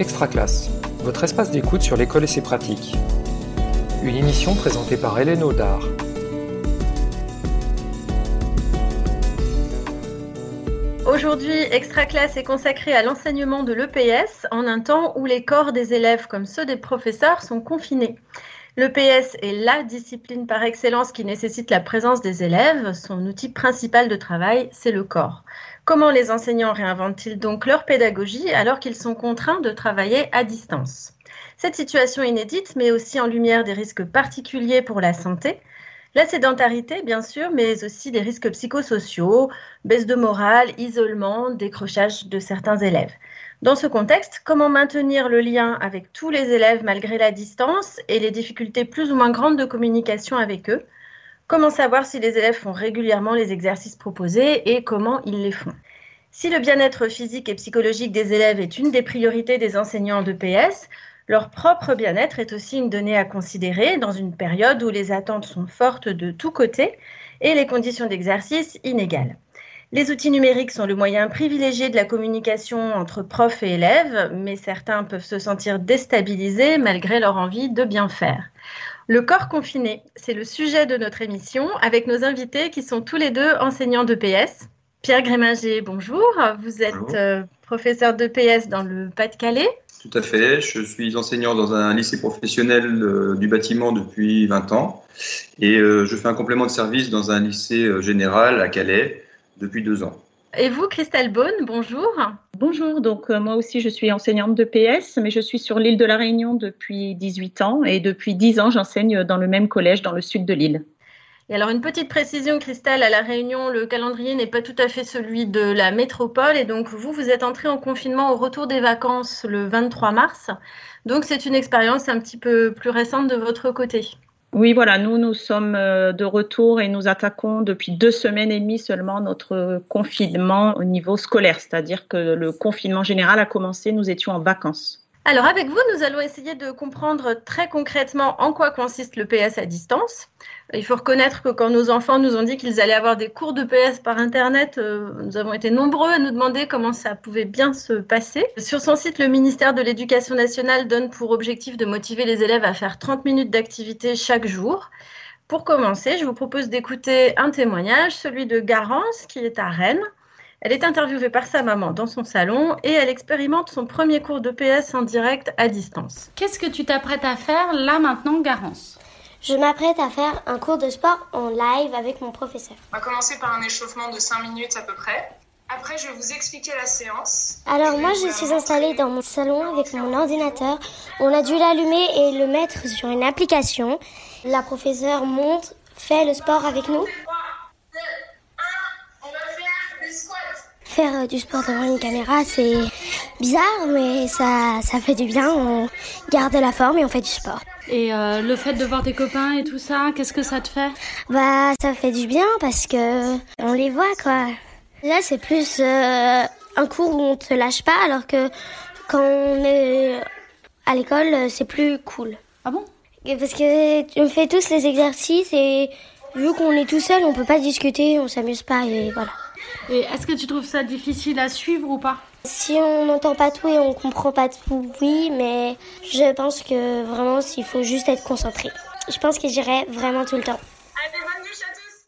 Extra Classe, votre espace d'écoute sur l'école et ses pratiques. Une émission présentée par Hélène Audard. Aujourd'hui, Extra Classe est consacré à l'enseignement de l'EPS en un temps où les corps des élèves comme ceux des professeurs sont confinés. L'EPS est la discipline par excellence qui nécessite la présence des élèves. Son outil principal de travail, c'est le corps. Comment les enseignants réinventent-ils donc leur pédagogie alors qu'ils sont contraints de travailler à distance? Cette situation inédite met aussi en lumière des risques particuliers pour la santé. La sédentarité, bien sûr, mais aussi des risques psychosociaux, baisse de morale, isolement, décrochage de certains élèves. Dans ce contexte, comment maintenir le lien avec tous les élèves malgré la distance et les difficultés plus ou moins grandes de communication avec eux? Comment savoir si les élèves font régulièrement les exercices proposés et comment ils les font? Si le bien-être physique et psychologique des élèves est une des priorités des enseignants de PS, leur propre bien-être est aussi une donnée à considérer dans une période où les attentes sont fortes de tous côtés et les conditions d'exercice inégales. Les outils numériques sont le moyen privilégié de la communication entre profs et élèves, mais certains peuvent se sentir déstabilisés malgré leur envie de bien faire. Le corps confiné, c'est le sujet de notre émission avec nos invités qui sont tous les deux enseignants de PS. Pierre Gréminger, bonjour. Vous êtes euh, professeur de PS dans le Pas-de-Calais. Tout à fait. Je suis enseignant dans un lycée professionnel euh, du bâtiment depuis 20 ans et euh, je fais un complément de service dans un lycée général à Calais depuis deux ans. Et vous, Christelle Beaune, bonjour. Bonjour, donc euh, moi aussi je suis enseignante de PS, mais je suis sur l'île de la Réunion depuis 18 ans et depuis 10 ans j'enseigne dans le même collège dans le sud de l'île. Et alors une petite précision, Christelle, à la Réunion, le calendrier n'est pas tout à fait celui de la métropole et donc vous, vous êtes entré en confinement au retour des vacances le 23 mars. Donc c'est une expérience un petit peu plus récente de votre côté. Oui, voilà, nous, nous sommes euh, de retour et nous attaquons depuis deux semaines et demie seulement notre confinement au niveau scolaire, c'est-à-dire que le confinement général a commencé, nous étions en vacances. Alors avec vous, nous allons essayer de comprendre très concrètement en quoi consiste le PS à distance. Il faut reconnaître que quand nos enfants nous ont dit qu'ils allaient avoir des cours de PS par Internet, euh, nous avons été nombreux à nous demander comment ça pouvait bien se passer. Sur son site, le ministère de l'Éducation nationale donne pour objectif de motiver les élèves à faire 30 minutes d'activité chaque jour. Pour commencer, je vous propose d'écouter un témoignage, celui de Garance, qui est à Rennes. Elle est interviewée par sa maman dans son salon et elle expérimente son premier cours de PS en direct à distance. Qu'est-ce que tu t'apprêtes à faire là maintenant, Garance? Je m'apprête à faire un cours de sport en live avec mon professeur. On va commencer par un échauffement de 5 minutes à peu près. Après, je vais vous expliquer la séance. Alors moi, je suis installée dans mon salon avec mon ordinateur. On a dû l'allumer et le mettre sur une application. La professeure monte, fait le sport avec nous. Faire euh, du sport devant une caméra, c'est bizarre, mais ça, ça fait du bien. On garde la forme et on fait du sport. Et euh, le fait de voir tes copains et tout ça, qu'est-ce que ça te fait? Bah, ça fait du bien parce que on les voit, quoi. Là, c'est plus euh, un cours où on te lâche pas, alors que quand on est à l'école, c'est plus cool. Ah bon? Parce que on fait tous les exercices et vu qu'on est tout seul, on peut pas discuter, on s'amuse pas et voilà. Et est-ce que tu trouves ça difficile à suivre ou pas Si on n'entend pas tout et on comprend pas tout, oui, mais je pense que vraiment, il faut juste être concentré. Je pense que j'irai vraiment tout le temps.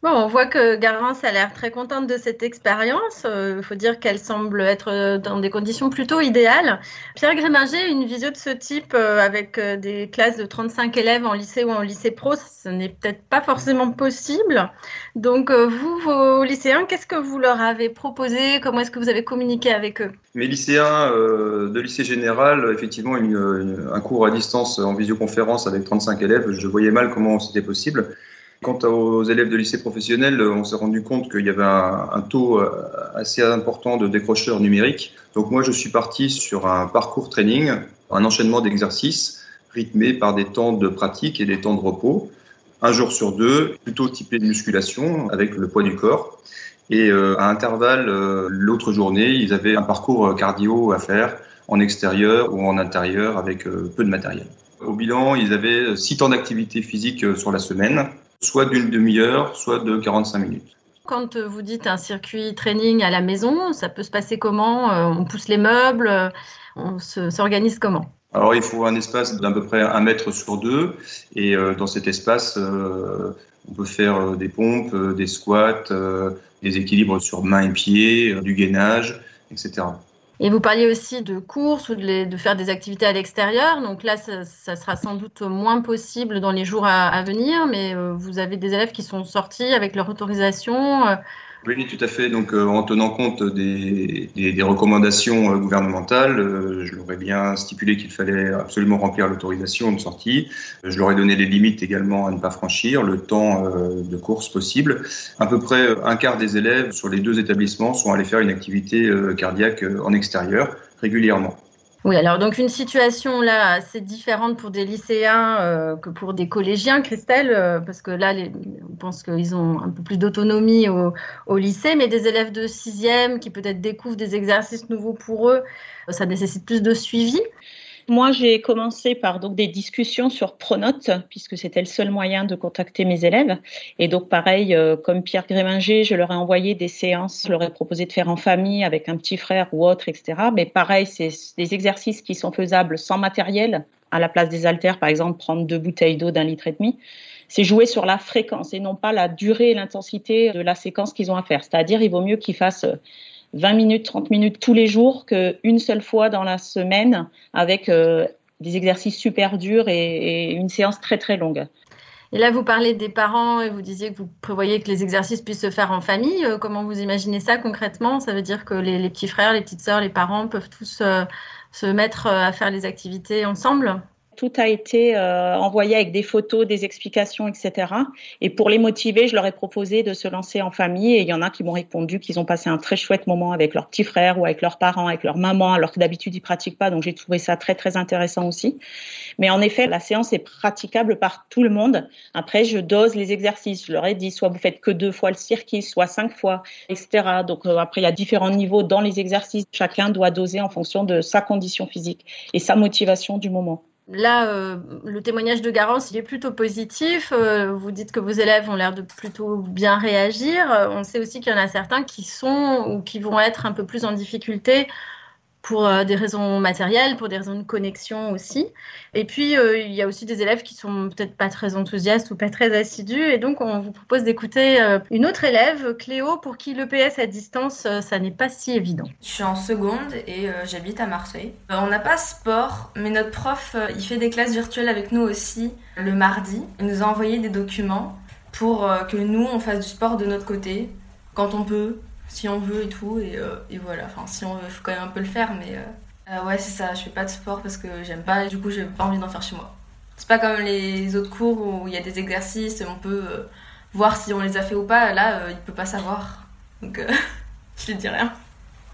Bon, on voit que Garance a l'air très contente de cette expérience. Il euh, faut dire qu'elle semble être euh, dans des conditions plutôt idéales. Pierre Gréminger, une visio de ce type euh, avec des classes de 35 élèves en lycée ou en lycée pro, ce n'est peut-être pas forcément possible. Donc, vous, vos lycéens, qu'est-ce que vous leur avez proposé? Comment est-ce que vous avez communiqué avec eux? Mes lycéens de lycée général, effectivement, un cours à distance en visioconférence avec 35 élèves, je voyais mal comment c'était possible. Quant aux élèves de lycée professionnel, on s'est rendu compte qu'il y avait un, taux euh, assez important de décrocheurs numériques. Donc moi, je suis parti sur un parcours training, un enchaînement d'exercices rythmé par des temps de pratique et des temps de repos, un jour sur deux, plutôt typé de musculation avec le poids du corps. Et euh, à intervalle, euh, l'autre journée, ils avaient un parcours cardio à faire en extérieur ou en intérieur avec peu de matériel. Au bilan, ils avaient six temps d'activité physique sur la semaine soit d'une demi-heure, soit de 45 minutes. Quand vous dites un circuit training à la maison, ça peut se passer comment On pousse les meubles On s'organise comment? Alors, il faut un espace d'à peu près un mètre sur deux. Et dans cet espace, on peut faire des pompes, des squats, des équilibres sur mains et pieds, du gainage, etc. Et vous parliez aussi de courses ou de, faire des activités à l'extérieur. Donc là, ça, sera sans doute moins possible dans les jours à, venir, mais euh, vous avez des élèves qui sont sortis avec leur autorisation. Oui, tout à fait. Donc, euh, en tenant compte des, des, recommandations euh, gouvernementales, euh, je leur ai bien stipulé qu'il fallait absolument remplir l'autorisation de sortie. Je leur ai donné les limites également à ne pas franchir, le temps de course possible. À peu près un quart des élèves sur les deux établissements sont allés faire une activité cardiaque en extérieur régulièrement. Oui, alors donc une situation là assez différente pour des lycéens euh, que pour des collégiens, Christelle, euh, parce que là, on pense qu'ils ont un peu plus d'autonomie au, au, lycée, mais des élèves de sixième qui peut-être découvrent des exercices nouveaux pour eux, ça nécessite plus de suivi. Moi, j'ai commencé par donc des discussions sur Pronote, puisque c'était le seul moyen de contacter mes élèves. Et donc, pareil, euh, comme Pierre Gréminger, je leur ai envoyé des séances, je leur ai proposé de faire en famille avec un petit frère ou autre, etc. Mais pareil, c'est des exercices qui sont faisables sans matériel, à la place des haltères, par exemple, prendre deux bouteilles d'eau d'un litre et demi. C'est jouer sur la fréquence et non pas la durée et l'intensité de la séquence qu'ils ont à faire. C'est-à-dire, il vaut mieux qu'ils fassent 20 minutes, 30 minutes tous les jours qu'une seule fois dans la semaine avec euh, des exercices super durs et, une séance très très longue. Et là, vous parlez des parents et vous disiez que vous prévoyez que les exercices puissent se faire en famille. Euh, comment vous imaginez ça concrètement? Ça veut dire que les, petits frères, les petites sœurs, les parents peuvent tous euh, se mettre à faire les activités ensemble? Tout a été euh, envoyé avec des photos, des explications, etc. Et pour les motiver, je leur ai proposé de se lancer en famille. Et il y en a qui m'ont répondu qu'ils ont passé un très chouette moment avec leurs petits frères ou avec leurs parents, avec leur maman, alors que d'habitude ils pratiquent pas. Donc j'ai trouvé ça très très intéressant aussi. Mais en effet, la séance est praticable par tout le monde. Après, je dose les exercices. Je leur ai dit soit vous faites que deux fois le circuit, soit cinq fois, etc. Donc euh, après, il y a différents niveaux dans les exercices. Chacun doit doser en fonction de sa condition physique et sa motivation du moment. Là, euh, le témoignage de Garance, il est plutôt positif. Euh, vous dites que vos élèves ont l'air de plutôt bien réagir. Euh, on sait aussi qu'il y en a certains qui sont ou qui vont être un peu plus en difficulté pour euh, des raisons matérielles, pour des raisons de connexion aussi. Et puis, euh, il y a aussi des élèves qui sont peut-être pas très enthousiastes ou pas très assidus. Et donc, on vous propose d'écouter euh, une autre élève, Cléo, pour qui l'EPS à distance, ça n'est pas si évident. Je suis en seconde et j'habite à Marseille. on n'a pas sport, mais notre prof, il fait des classes virtuelles avec nous aussi le mardi. Il nous a envoyé des documents pour que nous, on fasse du sport de notre côté, quand on peut, si on veut et tout. Et, euh, et voilà, enfin, si on veut, faut quand même un peu le faire, mais euh, euh, ouais, c'est ça, je fais pas de sport parce que j'aime pas et du coup, j'ai pas envie d'en faire chez moi. C'est pas comme les autres cours où il y a des exercices et on peut voir si on les a fait ou pas. Là, il peut pas savoir. Donc, je lui dis rien.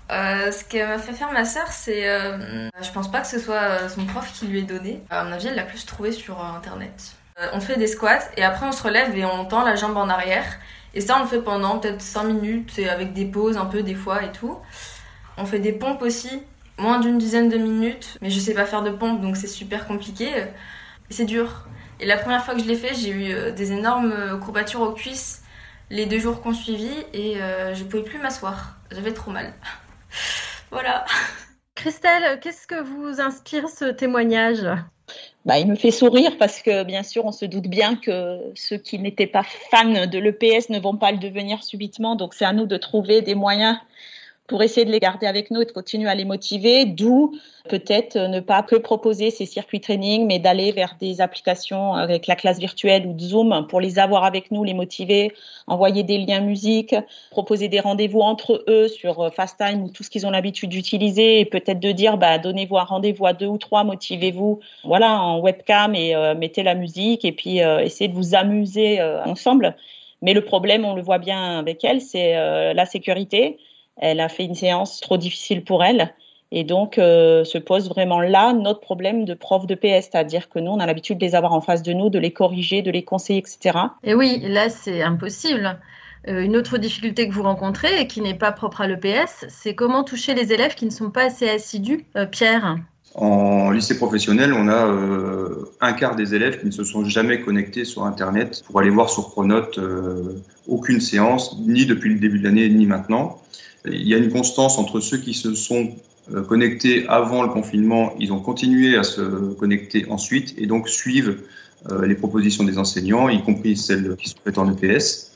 ce qui m'a fait faire ma sœur, c'est. je pense pas que ce soit son prof qui lui ait donné. À mon avis, elle l'a plus trouvé sur internet. on fait des squats et après on se relève et on tend la jambe en arrière. Et ça, on le fait pendant peut-être 5 minutes, et avec des pauses un peu des fois et tout. On fait des pompes aussi, moins d'une dizaine de minutes, mais je sais pas faire de pompes, donc c'est super compliqué. C'est dur. Et la première fois que je l'ai fait, j'ai eu euh, des énormes courbatures aux cuisses les deux jours qu'on suivit, et euh, je pouvais plus m'asseoir. J'avais trop mal. voilà. Christelle, qu'est-ce que vous inspire ce témoignage? Bah, il me fait sourire parce que bien sûr, on se doute bien que ceux qui n'étaient pas fans de l'EPS ne vont pas le devenir subitement. Donc, c'est à nous de trouver des moyens pour essayer de les garder avec nous et de continuer à les motiver, d'où peut-être ne pas que proposer ces circuits training, mais d'aller vers des applications avec la classe virtuelle ou Zoom pour les avoir avec nous, les motiver, envoyer des liens musique, proposer des rendez-vous entre eux sur euh, FaceTime ou tout ce qu'ils ont l'habitude d'utiliser et peut-être de dire, bah, donnez-vous un rendez-vous à deux ou trois, motivez-vous, voilà, en webcam et euh, mettez la musique et puis euh, essayez de vous amuser ensemble. Mais le problème, on le voit bien avec elle, c'est la sécurité elle a fait une séance trop difficile pour elle. Et donc, euh, se pose vraiment là notre problème de prof de PS, c'est-à-dire que nous, on a l'habitude de les avoir en face de nous, de les corriger, de les conseiller, etc. Et oui, là, c'est impossible. Euh, une autre difficulté que vous rencontrez et qui n'est pas propre à l'EPS, c'est comment toucher les élèves qui ne sont pas assez assidus. Euh, Pierre? En lycée professionnel, on a euh, un quart des élèves qui ne se sont jamais connectés sur Internet pour aller voir sur Pronote euh, aucune séance, ni depuis le début de l'année, ni maintenant. Il y a une constance entre ceux qui se sont euh, connectés avant le confinement, ils ont continué à se connecter ensuite et donc suivent les propositions des enseignants, y compris celles qui sont faites en EPS.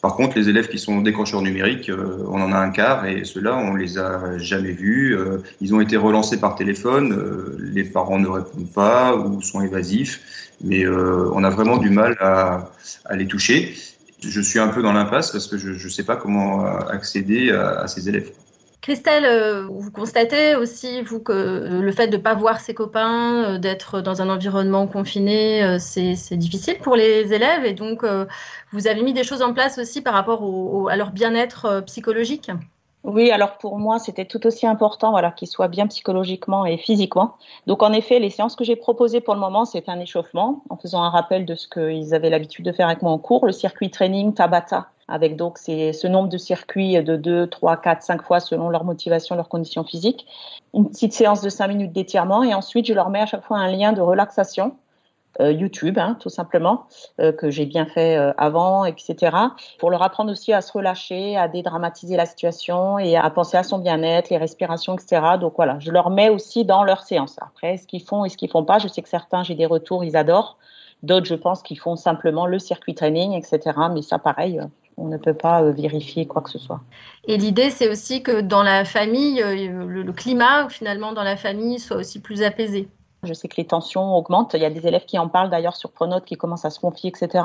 Par contre, les élèves qui sont décrocheurs numériques, euh, on en a un quart et ceux-là, on les a jamais vus. Euh, ils ont été relancés par téléphone, euh, les parents ne répondent pas ou sont évasifs, mais on a vraiment du mal à, les toucher. Je suis un peu dans l'impasse parce que je ne sais pas comment accéder à, ces élèves. Christelle, euh, vous constatez aussi, vous, que euh, le fait de ne pas voir ses copains, euh, d'être dans un environnement confiné, c'est difficile pour les élèves. Et donc, vous avez mis des choses en place aussi par rapport à leur bien-être psychologique? Oui, alors pour moi, c'était tout aussi important voilà, qu'ils soient bien psychologiquement et physiquement. Donc en effet, les séances que j'ai proposées pour le moment, c'est un échauffement, en faisant un rappel de ce qu'ils avaient l'habitude de faire avec moi en cours, le circuit training Tabata, avec donc ce nombre de circuits de 2, 3, 4, 5 fois selon leur motivation, leurs conditions physiques. Une petite séance de 5 minutes d'étirement et ensuite je leur mets à chaque fois un lien de relaxation YouTube, hein, tout simplement, euh, que j'ai bien fait euh, avant, etc. Pour leur apprendre aussi à se relâcher, à dédramatiser la situation et à penser à son bien-être, les respirations, etc. Donc voilà, je leur mets aussi dans leur séance. Après, ce qu'ils font et ce qu'ils font pas, je sais que certains, j'ai des retours, ils adorent. D'autres, je pense qu'ils font simplement le circuit training, etc. Mais ça, pareil, on ne peut pas vérifier quoi que ce soit. Et l'idée, c'est aussi que dans la famille, le climat, finalement, dans la famille, soit aussi plus apaisé. Je sais que les tensions augmentent. Il y a des élèves qui en parlent d'ailleurs sur Pronote qui commencent à se confier, etc.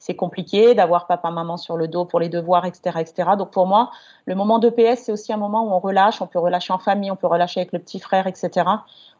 C'est compliqué d'avoir papa, maman sur le dos pour les devoirs, etc., etc. Donc pour moi, le moment d'EPS, c'est aussi un moment où on relâche. On peut relâcher en famille, on peut relâcher avec le petit frère, etc.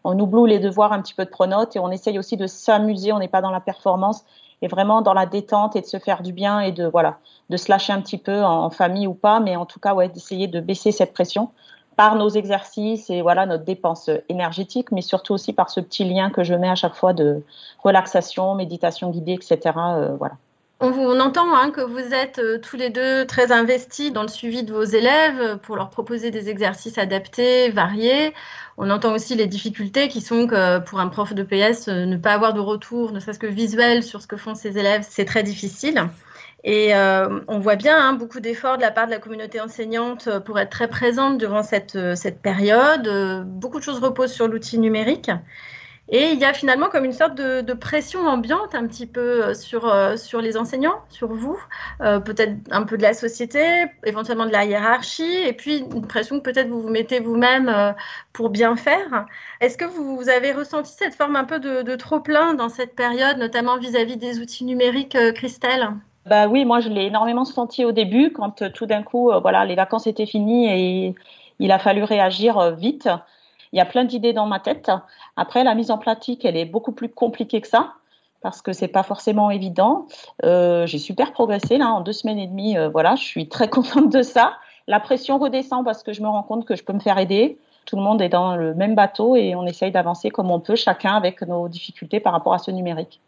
On oublie les devoirs un petit peu de Pronote et on essaye aussi de s'amuser. On n'est pas dans la performance et vraiment dans la détente et de se faire du bien et de voilà de se lâcher un petit peu en, famille ou pas, mais en tout cas ouais d'essayer de baisser cette pression par nos exercices et voilà notre dépense énergétique, mais surtout aussi par ce petit lien que je mets à chaque fois de relaxation, méditation guidée, etc. Euh, voilà. On, entend hein, que vous êtes euh, tous les deux très investis dans le suivi de vos élèves pour leur proposer des exercices adaptés, variés. On entend aussi les difficultés qui sont que pour un prof de PS, euh, ne pas avoir de retour, ne serait-ce que visuel sur ce que font ses élèves, c'est très difficile. Et euh, on voit bien hein, beaucoup d'efforts de la part de la communauté enseignante euh, pour être très présente durant cette, euh, période. beaucoup de choses reposent sur l'outil numérique. Et il y a finalement comme une sorte de, pression ambiante un petit peu sur, sur les enseignants, sur vous, peut-être un peu de la société, éventuellement de la hiérarchie, et puis une pression que peut-être vous vous mettez vous-même pour bien faire. Est-ce que vous, avez ressenti cette forme un peu de, trop-plein dans cette période, notamment vis-à-vis -vis des outils numériques, Christelle? Bah oui, moi je l'ai énormément senti au début quand euh, tout d'un coup, euh, voilà, les vacances étaient finies et il a fallu réagir euh, vite. Il y a plein d'idées dans ma tête. Après, la mise en pratique, elle est beaucoup plus compliquée que ça parce que c'est pas forcément évident. j'ai super progressé là en deux semaines et demie. voilà, je suis très contente de ça. La pression redescend parce que je me rends compte que je peux me faire aider. Tout le monde est dans le même bateau et on essaye d'avancer comme on peut, chacun avec nos difficultés par rapport à ce numérique.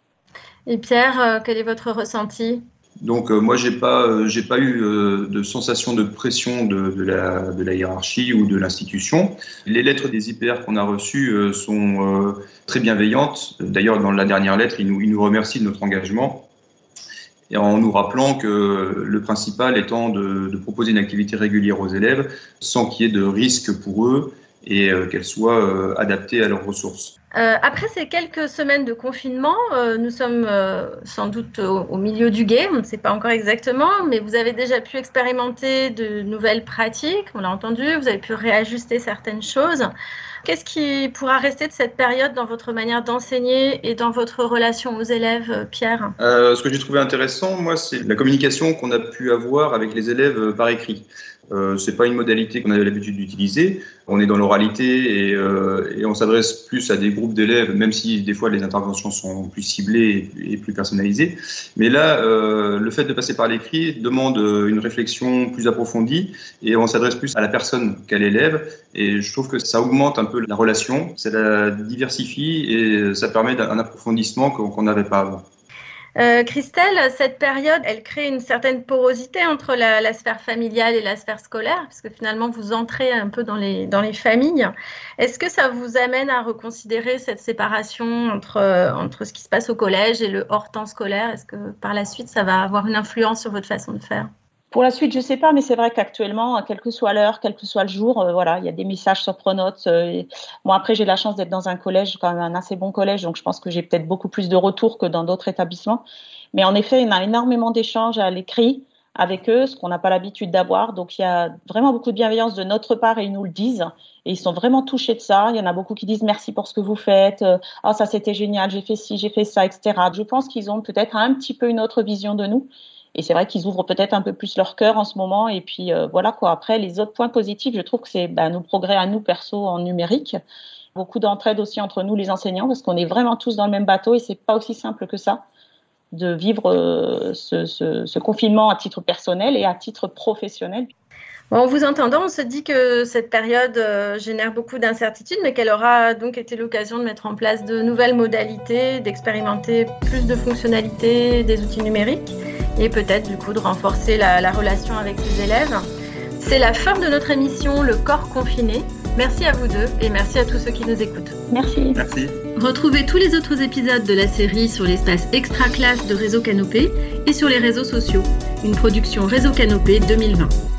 Et Pierre, quel est votre ressenti? Donc euh, moi j'ai pas euh, pas eu euh, de sensation de pression de, la, hiérarchie ou de l'institution. Les lettres des IPR qu'on a reçues sont très bienveillantes. D'ailleurs dans la dernière lettre ils nous, ils remercient de notre engagement et en nous rappelant que le principal étant de proposer une activité régulière aux élèves sans qu'il y ait de risque pour eux et qu'elle soit adaptée à leurs ressources. Euh, après ces quelques semaines de confinement, euh, nous sommes euh, sans doute au, milieu du game, on ne sait pas encore exactement, mais vous avez déjà pu expérimenter de nouvelles pratiques, on l'a entendu, vous avez pu réajuster certaines choses. Qu'est-ce qui pourra rester de cette période dans votre manière d'enseigner et dans votre relation aux élèves, Pierre? Ce que j'ai trouvé intéressant, moi, c'est la communication qu'on a pu avoir avec les élèves par écrit. Euh, c'est pas une modalité qu'on avait l'habitude d'utiliser. On est dans l'oralité et, euh, et, on s'adresse plus à des groupes d'élèves, même si des fois les interventions sont plus ciblées et, plus personnalisées. Mais là, euh, le fait de passer par l'écrit demande une réflexion plus approfondie et on s'adresse plus à la personne qu'à l'élève. Et je trouve que ça augmente un peu la relation, ça la diversifie et ça permet un approfondissement qu'on n'avait pas avant. Euh, Christelle, cette période, elle crée une certaine porosité entre la, sphère familiale et la sphère scolaire, parce que finalement, vous entrez un peu dans les, dans les familles. Est-ce que ça vous amène à reconsidérer cette séparation entre, entre ce qui se passe au collège et le hors temps scolaire? Est-ce que par la suite, ça va avoir une influence sur votre façon de faire? Pour la suite, je sais pas, mais c'est vrai qu'actuellement, quelle que soit l'heure, quel que soit le jour, euh, voilà, il y a des messages sur Pronote. Euh, bon, après, j'ai la chance d'être dans un collège, quand même un assez bon collège, donc je pense que j'ai peut-être beaucoup plus de retours que dans d'autres établissements. Mais en effet, il y a énormément d'échanges à l'écrit avec eux, ce qu'on n'a pas l'habitude d'avoir. Donc, il y a vraiment beaucoup de bienveillance de notre part et ils nous le disent. Et ils sont vraiment touchés de ça. Il y en a beaucoup qui disent merci pour ce que vous faites. Ah, ça c'était génial, j'ai fait ci, j'ai fait ça, etc. Je pense qu'ils ont peut-être un petit peu une autre vision de nous. Et c'est vrai qu'ils ouvrent peut-être un peu plus leur cœur en ce moment. Et puis euh, voilà quoi. Après, les autres points positifs, je trouve que c'est bah, nos progrès à nous perso en numérique. Beaucoup d'entraide aussi entre nous les enseignants parce qu'on est vraiment tous dans le même bateau et c'est pas aussi simple que ça de vivre euh, ce, confinement à titre personnel et à titre professionnel. en vous entendant, on se dit que cette période euh, génère beaucoup d'incertitudes, mais qu'elle aura donc été l'occasion de mettre en place de nouvelles modalités, d'expérimenter plus de fonctionnalités des outils numériques et peut-être du coup de renforcer la, relation avec ses élèves. C'est la fin de notre émission Le corps confiné. Merci à vous deux et merci à tous ceux qui nous écoutent. Merci. Merci. Retrouvez tous les autres épisodes de la série sur l'espace extra classe de Réseau Canopé et sur les réseaux sociaux. Une production Réseau Canopé 2020.